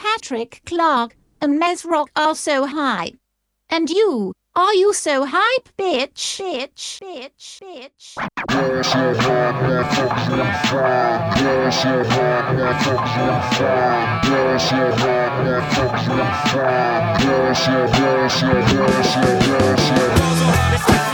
Patrick Clark and Mez Rock are so hype. And you, are you so hype, bitch? Bitch, bitch, bitch. Hard,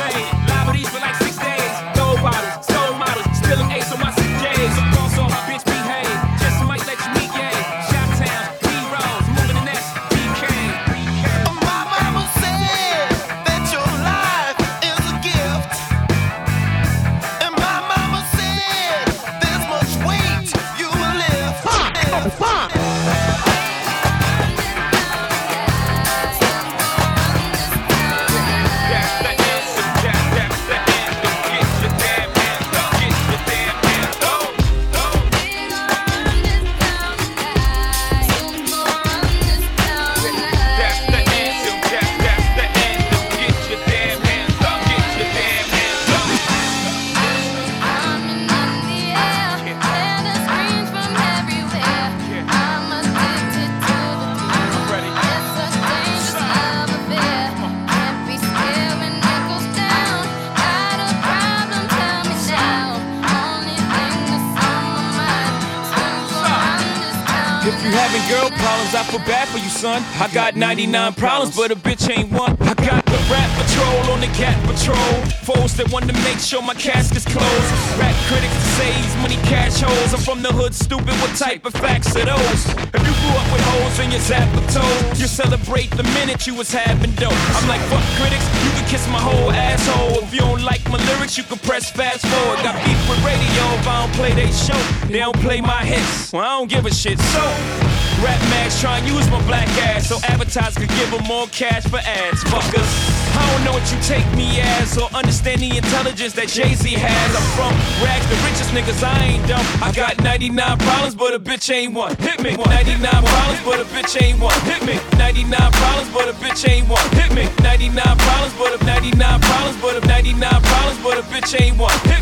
got 99 mm-hmm. problems, but a bitch ain't one. I got the rap patrol on the cat patrol. Foes that want to make sure my casket's closed. Rap critics that say he's money cash holes. I'm from the hood, stupid. What type of facts are those? If you grew up with holes in your zap of toes, you celebrate the minute you was having dope. I'm like, fuck critics, you can kiss my whole asshole. If you don't like my lyrics, you can press fast forward. Got beef with radio if I don't play they show. They don't play my hits. Well, I don't give a shit. So, rap mags try and use my black ass so advertisers could give them more cash for ads. Fuckers. I don't know what you take me as or understand the intelligence that Jay-Z has. I'm from rags, the richest niggas, I ain't dumb. I got 99 problems, but a bitch ain't one. Hit me. 99 problems, but a bitch ain't one. Hit me. 99 problems, but a bitch ain't one. Hit me. 99 problems, but a 99 problems, but a 99 problems, but a bitch ain't one. Hit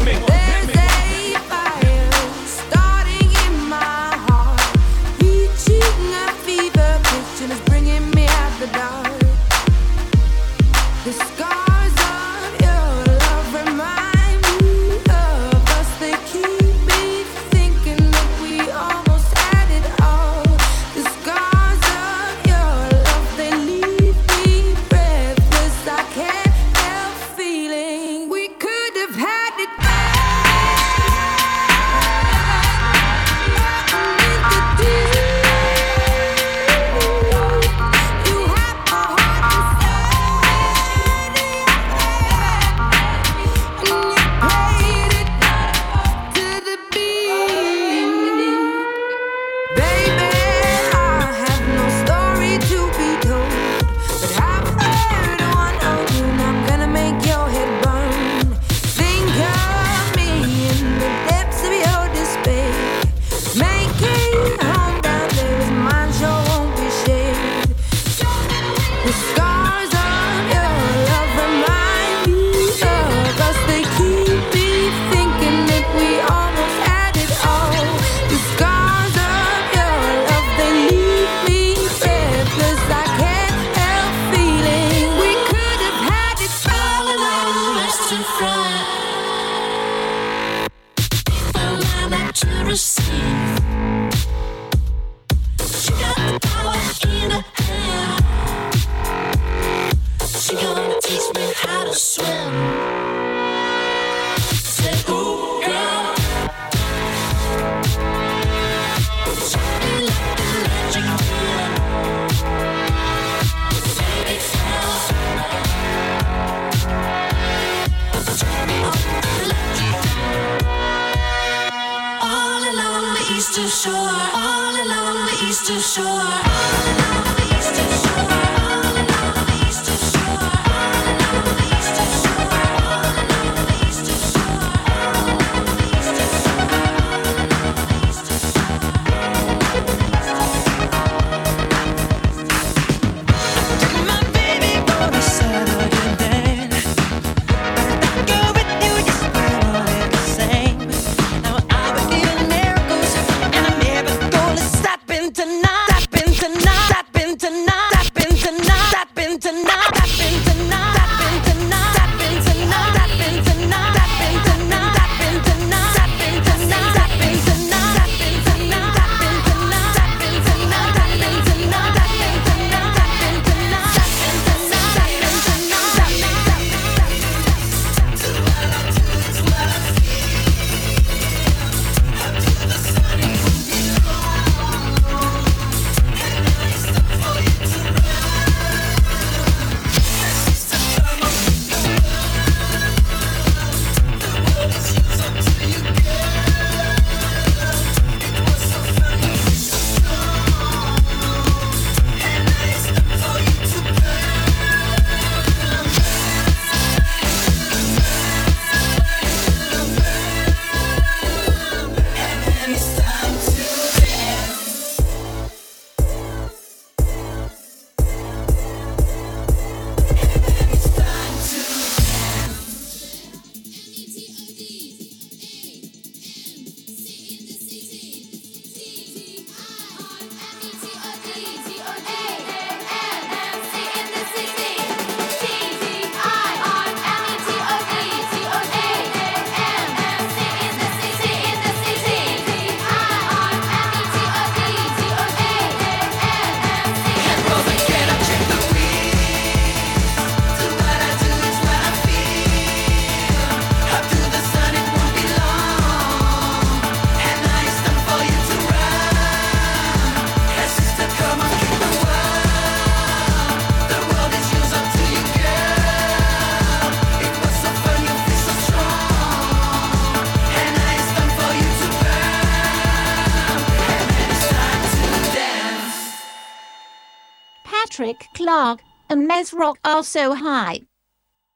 so hype.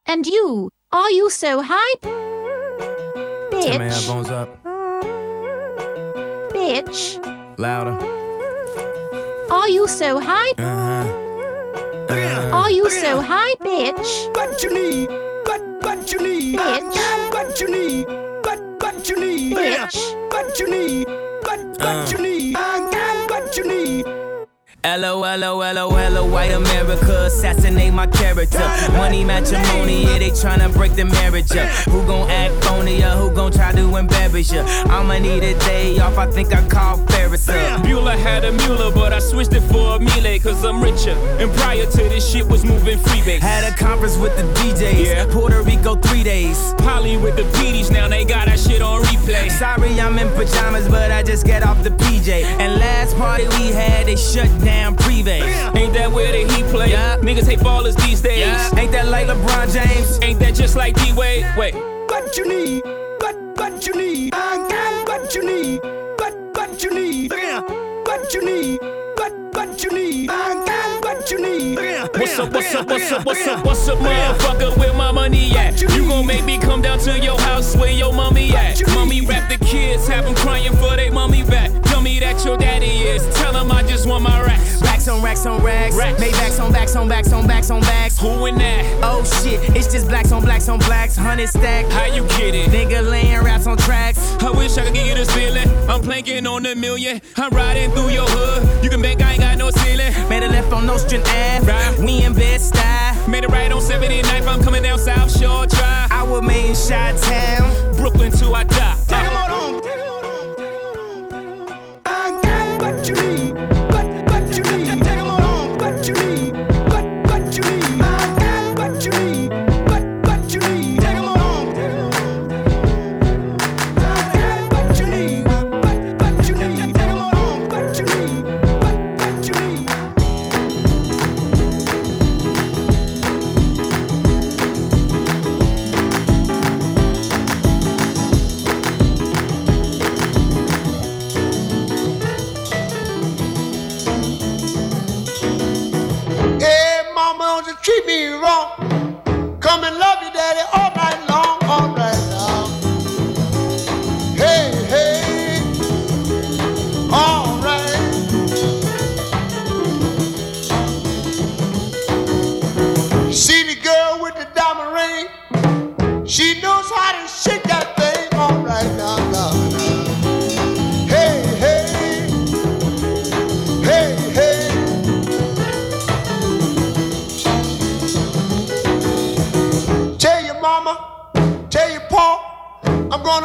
And you, are you so hype? Turn my Bitch, headphones up. bitch, Louder. are you so hype? Uh-huh. Are you so hype, bitch? What you need? What what you need? Bitch. What you need? What what you need? Bitch. What you need? What what you need? LOLOLOLO, white America, assassinate my character. Money matrimony, yeah, they tryna break the marriage up. Who gon' act phony or who gon' try to embarrass ya? I'ma need a day off, I think I call Ferris up. Bueller had a Mueller, but I switched it for a Miele, cause I'm richer. And prior to this shit was moving freebase. Had a conference with the DJs, Yeah. Puerto Rico three days. Polly with the PDs, now they got that shit on replay. Sorry, I'm in pajamas, but I just get off the PJ. And last party we had, they shut down Privé. Ain't that where the heat play? Yeah. Niggas hate ballers these days. Yeah. Ain't that like LeBron James? Ain't that just like D-Wade? Wait. What you need? What what you need? What's up, what's up, what's up, what's up, what's up, motherfucker? Where my money at? You gon' make me come down to your house where your mommy at? Mommy rap the kids, have them crying for they mommy back. Tell me that your daddy is. Tell him I just want my racks. Racks on racks on racks. Racks. Maybachs on backs on backs on backs on backs. Who in that? Oh shit, it's just blacks on blacks on blacks. Hundred stack. How you get it? Nigga laying raps on tracks. I wish I could give you this feeling. I'm planking on a million. I'm riding through your hood. You can bank I ain't got no ceiling. Made a left on Nostrand Ave. Right. We in Bed-Stuy. Made it right on 79th. I'm coming down South Shore Drive. I was made in Shot Town. Brooklyn till I die.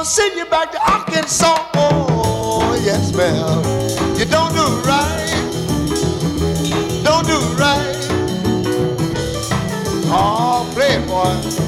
Gonna send you back to Arkansas. Oh, yes, ma'am. You don't do right. Don't do right. Oh, playboy. When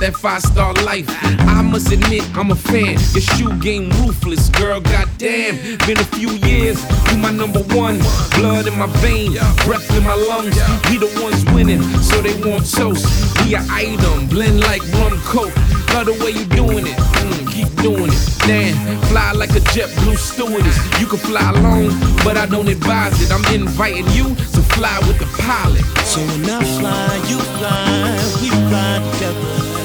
that five star life. I must admit, I'm a fan. Your shoe game ruthless, girl, goddamn. Been a few years, you my number one. Blood in my vein, breath in my lungs. We the ones winning, so they want toast. We an item, blend like rum coke. Love the way you doing it. Mm, keep doing it. Damn, fly like a JetBlue stewardess. You can fly alone, but I don't advise it. I'm inviting you to fly with the pilot. So when I fly, you fly, we fly together.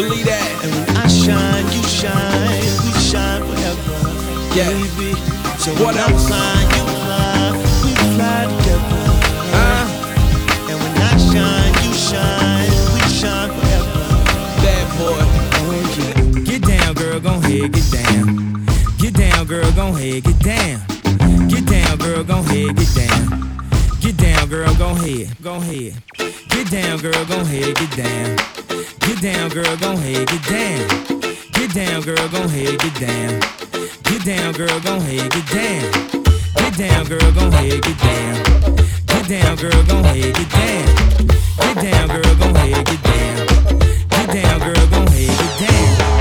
Believe that. And when I shine, you shine. We shine forever. Yeah. Baby. So what when else? I fly, you fly. We fly together. Uh. And when I shine, you shine. We shine forever. Bad boy. Oh, yeah. Get down, girl. Go ahead. Get down. Get down, girl. Go ahead. Get down. Get down, girl. Go ahead. Get down. Get down, girl, go ahead, go ahead. Get down, girl, go ahead, get down. Get down, girl, go ahead, get down. Get down, girl, go ahead, get down. Get down, girl, go ahead, get down. Get down, girl, go ahead, get down. Get down, girl, go ahead, get down. Get down, girl, go ahead, get down. Get down, girl, go ahead, get down.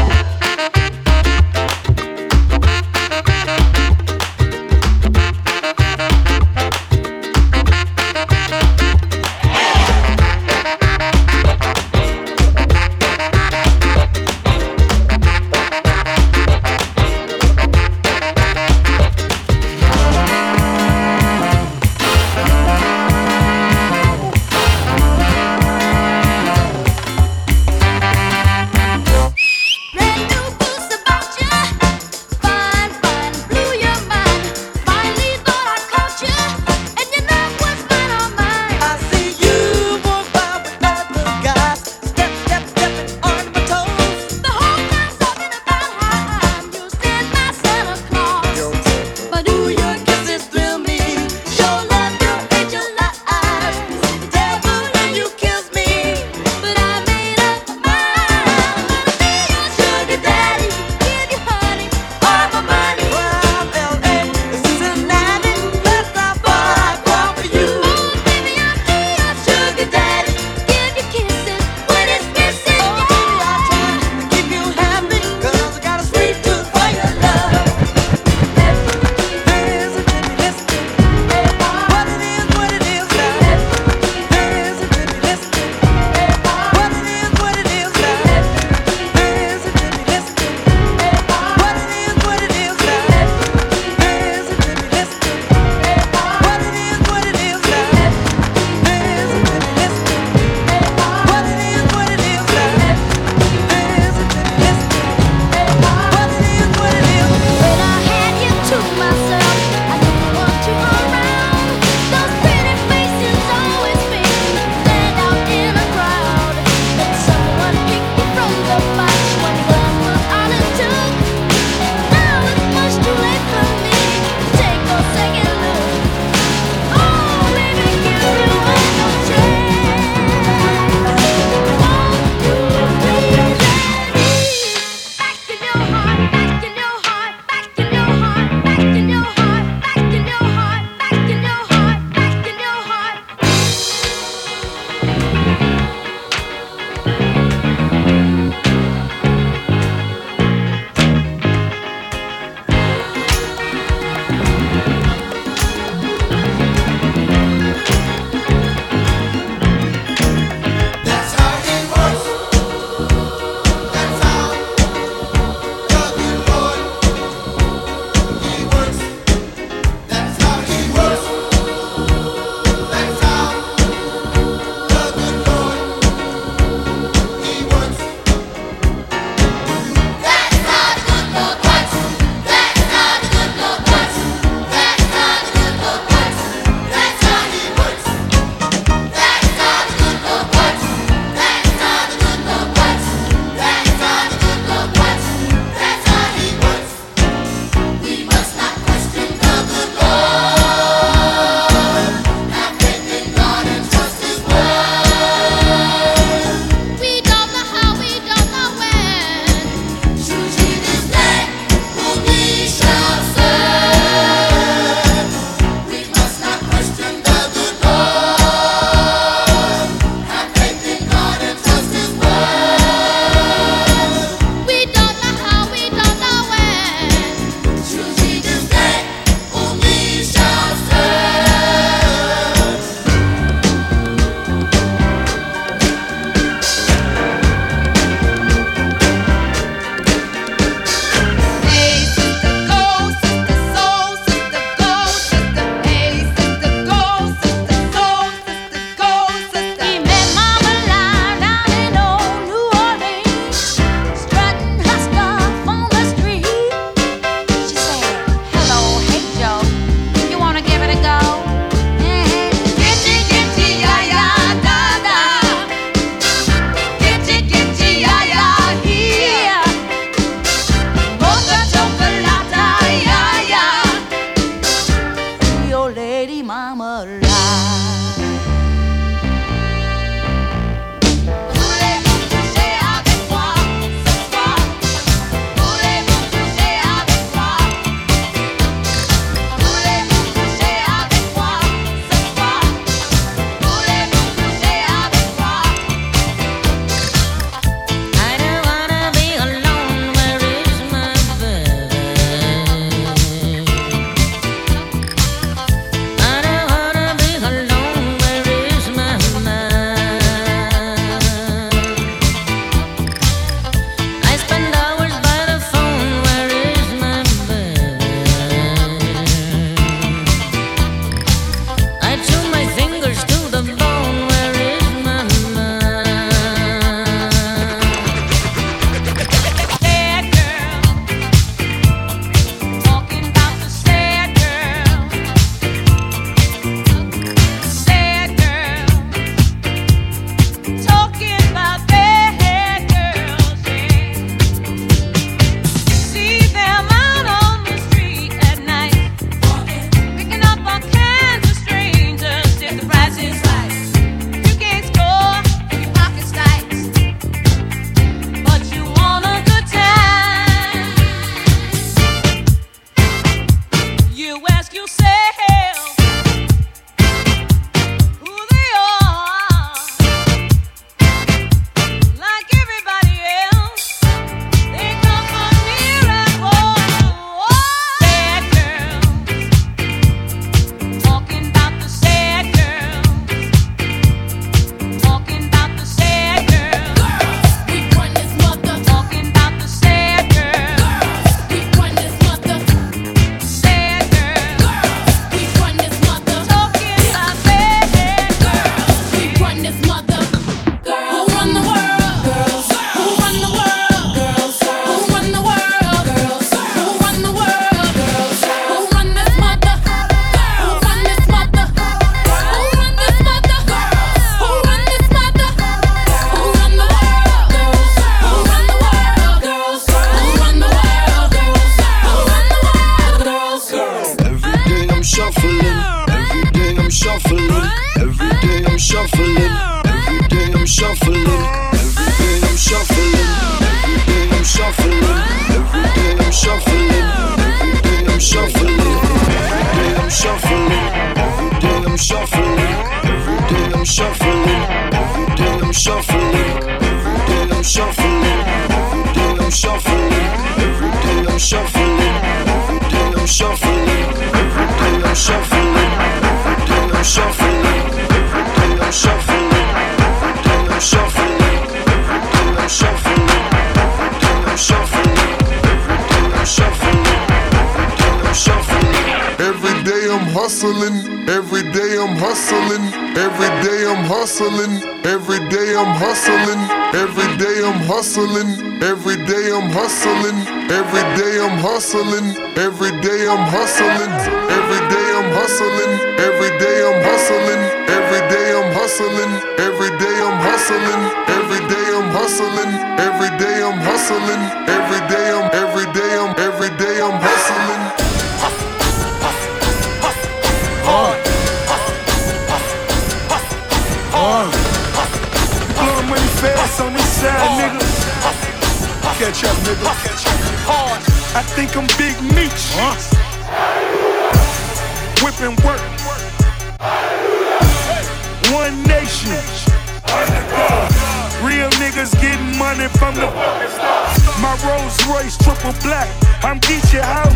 One nation. Real niggas getting money from the. My Rolls Royce triple black. I'm Geechee out.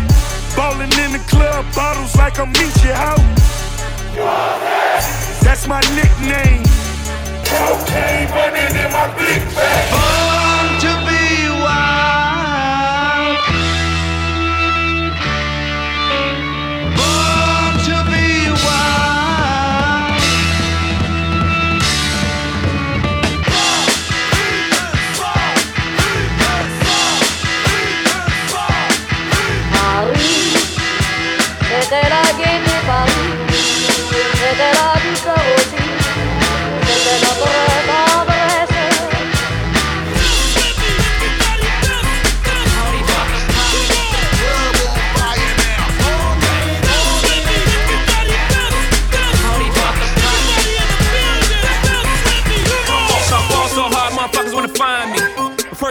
Ballin' in the club, bottles like I'm Meechee out. That's my nickname. Cocaine running in my big bag.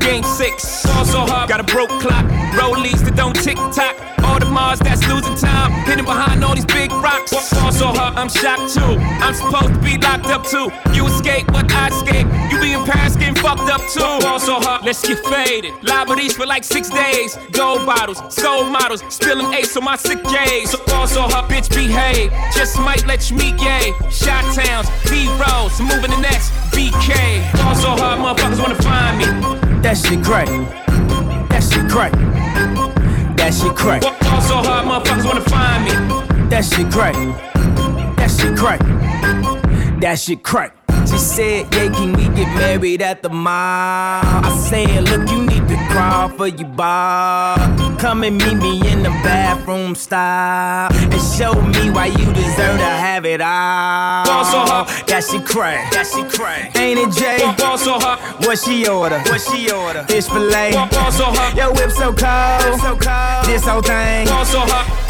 Game six. Ball so hard, got a broke clock. Rollies that don't tick tock. All the Mars that's losing time. Hidden behind all these big rocks. Ball so hard, I'm shocked too. I'm supposed to be locked up too. You escape, but I escape. You be in Paris getting fucked up too. Ball so hard, let's get faded. Liberties for like six days. Gold bottles, soul models. Spilling ace on my sick days. So ball so hard, bitch, behave. Just might let you meet gay. Shot towns, B rolls, moving the next BK. Ball so hard, motherfuckers wanna find me. That shit crack. That shit crack. That shit crack. Ball so hard, motherfuckers wanna find me. That shit crack. That shit crack. That shit crack. She said, Yeah, can we get married at the mall? I said, Look, you need to crawl for your bar. Come and meet me in the bathroom style and show me why you deserve to have it all. Ball so hot, That shit crack. That shit crack. Ain't it Jay? Ball so hot, What she order? What she order? Fish fillet. Ball so hot, Yo, whip so cold. so cold. This whole thing. Ball so hard.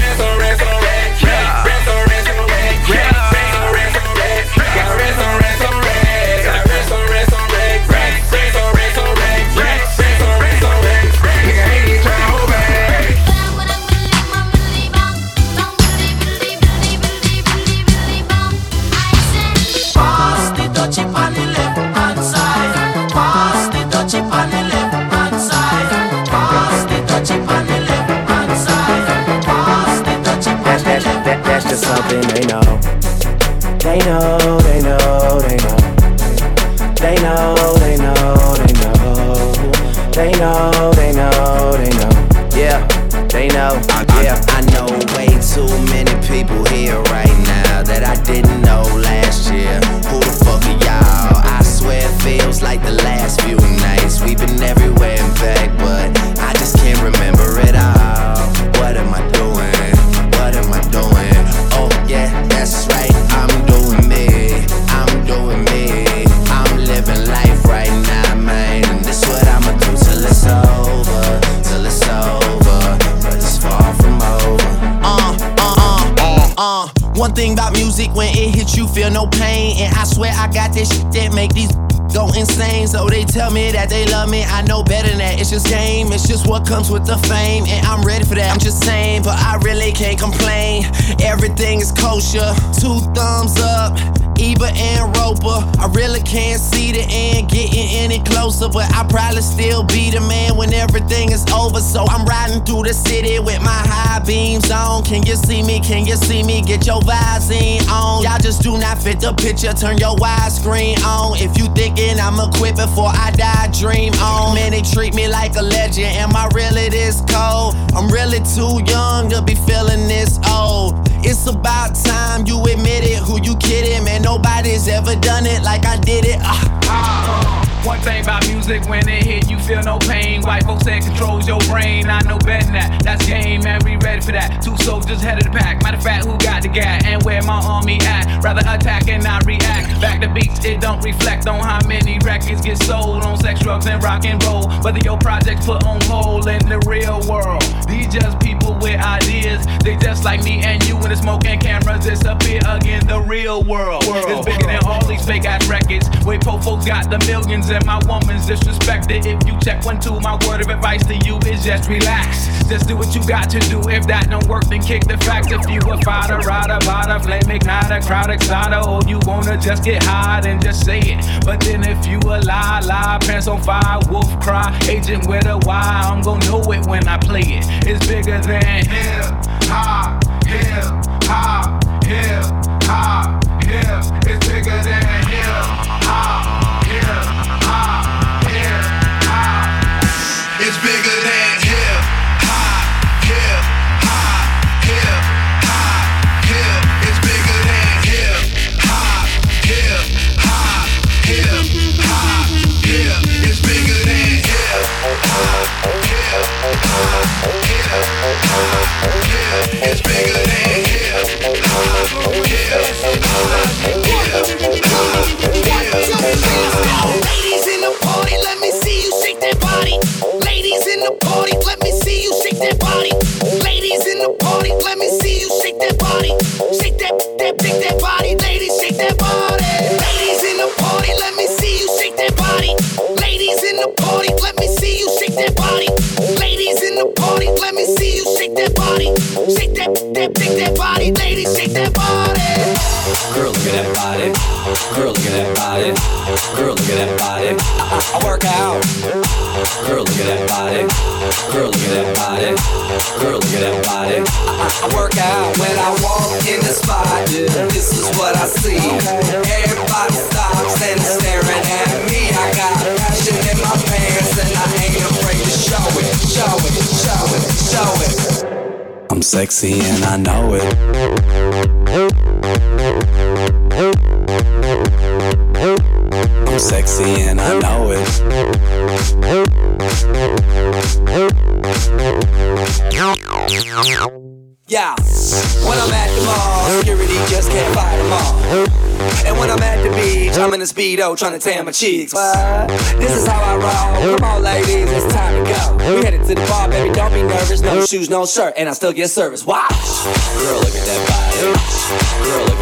know, they know, they know. They know, they know, they know. They know, they know, they know. Yeah, they know. One thing about music, when it hits you, feel no pain. And I swear I got this shit that make these go insane. So they tell me that they love me. I know better than that. It's just game. It's just what comes with the fame. And I'm ready for that. I'm just saying, but I really can't complain. Everything is kosher. Two thumbs up. Ebert and Roeper. I really can't see the end getting any closer, but I probably still be the man when everything is over. So I'm riding through the city with my high beams on. Can you see me? Can you see me? Get your Visine on. Y'all just do not fit the picture. Turn your widescreen on. If you thinking I'ma quit before I die, dream on. Man, they treat me like a legend. Am I really this cold? I'm really too young to be feeling this old. It's about time you admit it. Who you kidding, man? Nobody's ever done it like I did it. Ah. One thing about music, when it hit, you feel no pain. White folks say it controls your brain. I know better than that. That's game, man. We ready for that. Two soldiers head of the pack. Matter of fact, who got the gat and where my army at? Rather attack and not react. Back to beats, it don't reflect on how many records get sold on sex, drugs, and rock and roll. Whether your projects put on hold in the real world. These just people with ideas. They just like me and you when the smoke and cameras disappear again. The real world is bigger than all these fake ass records. Wait, po folks got the millions and my woman's disrespected. If you check one, two, my word of advice to you is just relax. Just do what you got to do. If that don't work, then kick the facts. If you a fighter, rider, rider, flame igniter, crowd exciter, or you wanna just get high, then just say it. But then if you a lie, lie, pants on fire, wolf cry, agent with a Y, I'm gonna know it when I play it. It's bigger than hip hop, hip hop, hip hop, hip. It's bigger than hip hop, hop. It's bigger than hip hop, hip hop, hip hop, hip. It's bigger than hip hop, hip hop, hip hop, hip. It's bigger than hip hop, hip hop, hip hop, hip. It's bigger than hip hop, hip Ladies sexy and I know it. In trying to tan my cheeks. This is how I roll. Come on, ladies, it's time to go. We headed to the bar, baby, don't be nervous. No shoes, no shirt, and I still get service. Watch. Girl, look at that body. Girl, look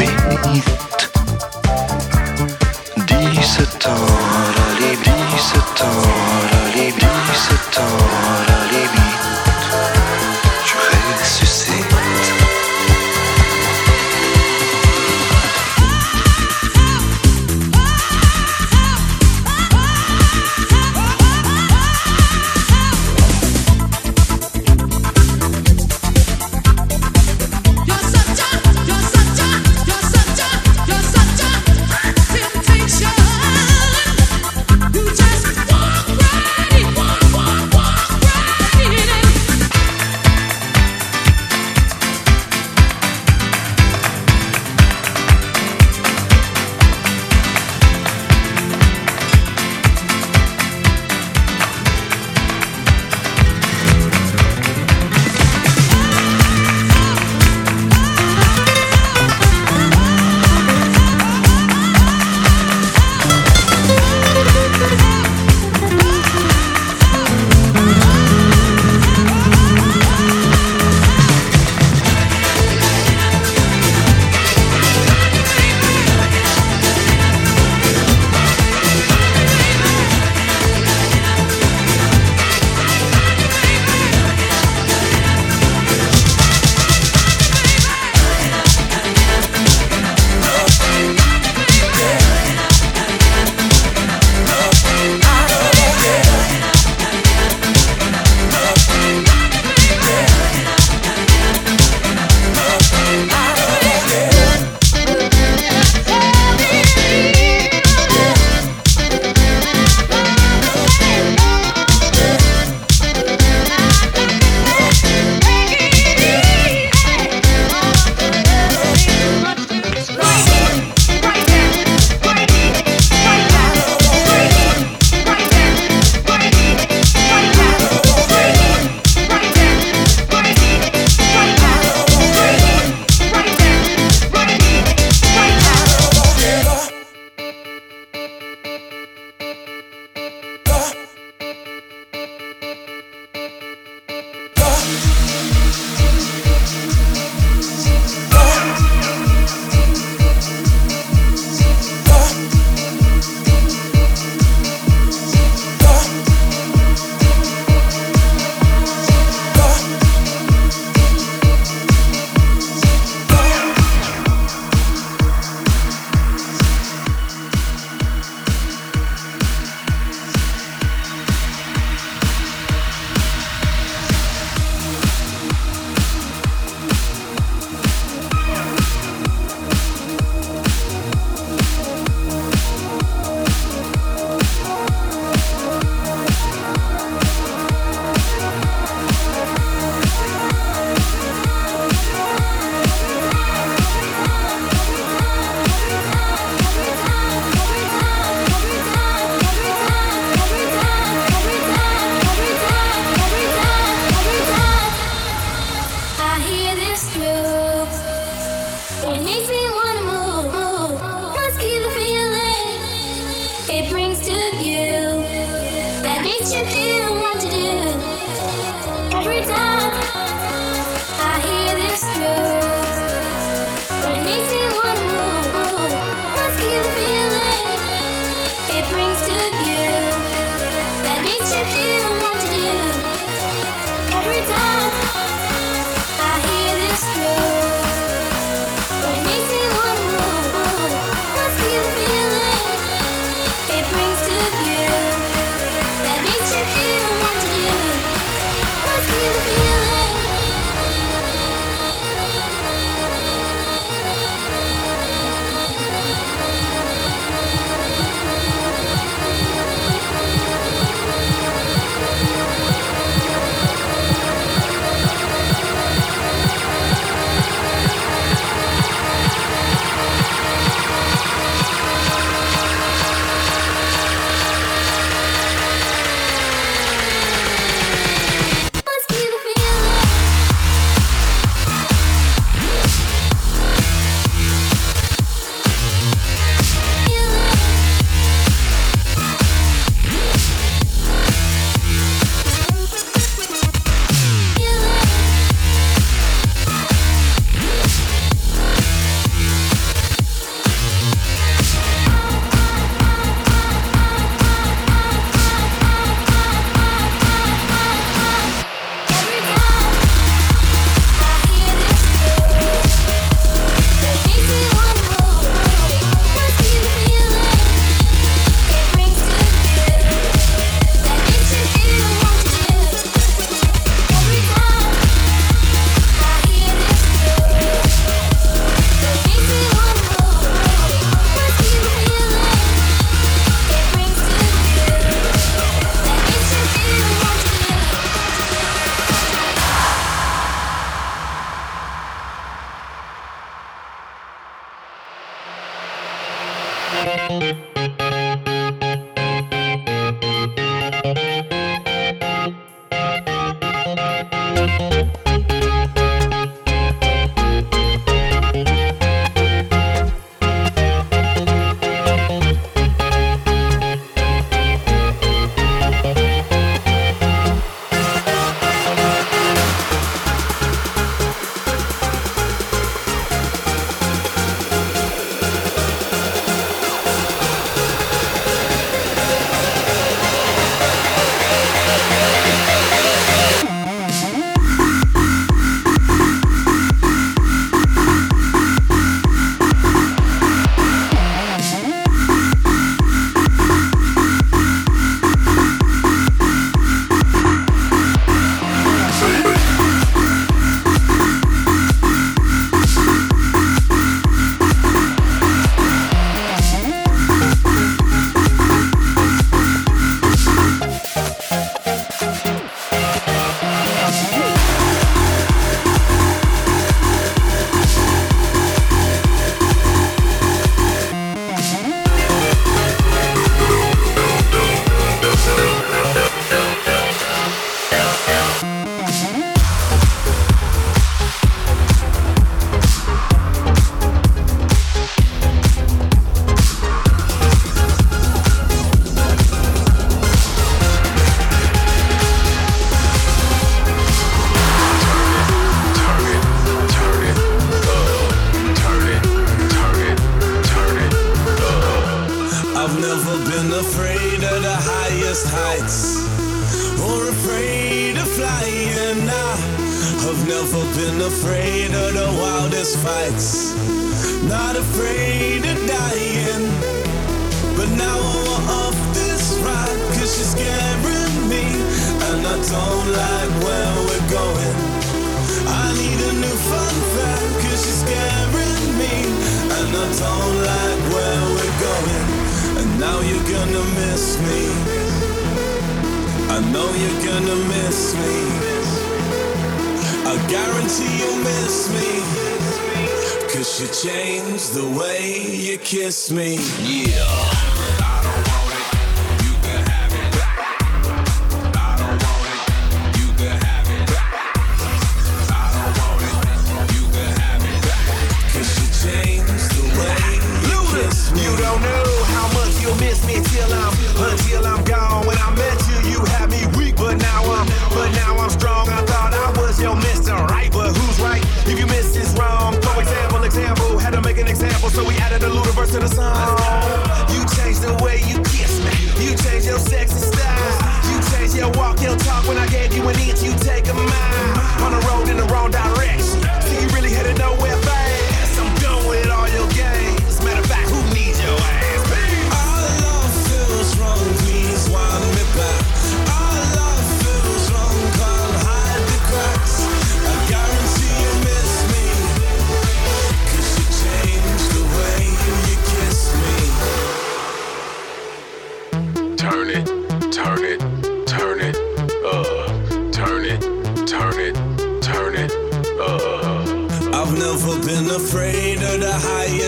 bénite. Dix-sept ans, la libre, dix-sept ans, la libre, dix-sept ans.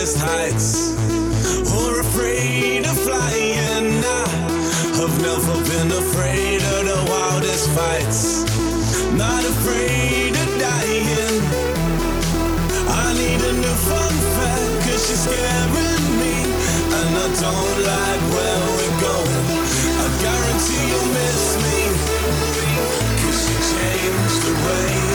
highest heights or afraid of flying. I have never been afraid of the wildest fights, not afraid of dying. I need a new fun fact, cause she's scaring me, and I don't like where we're going. I guarantee you'll miss me, cause you changed the way.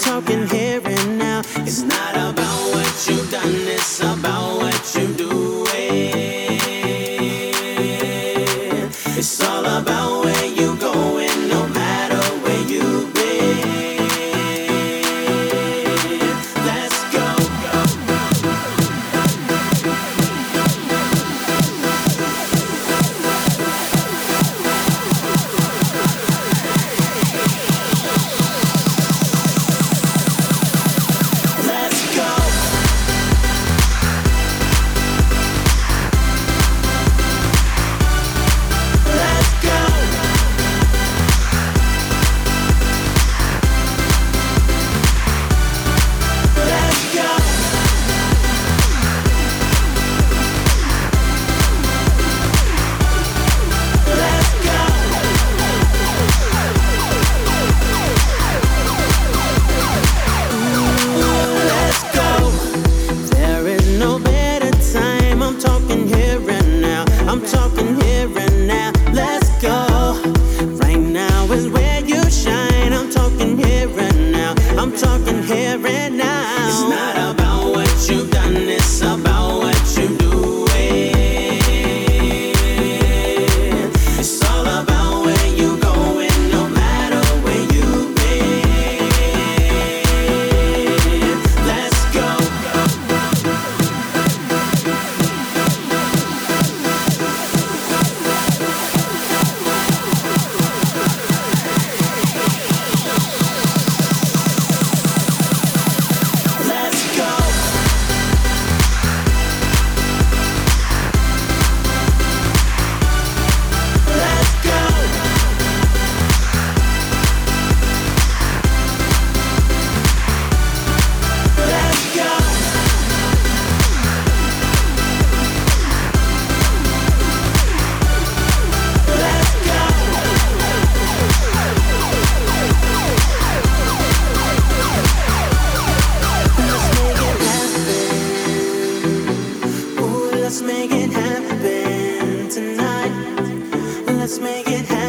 Talking here and Let's make it happen.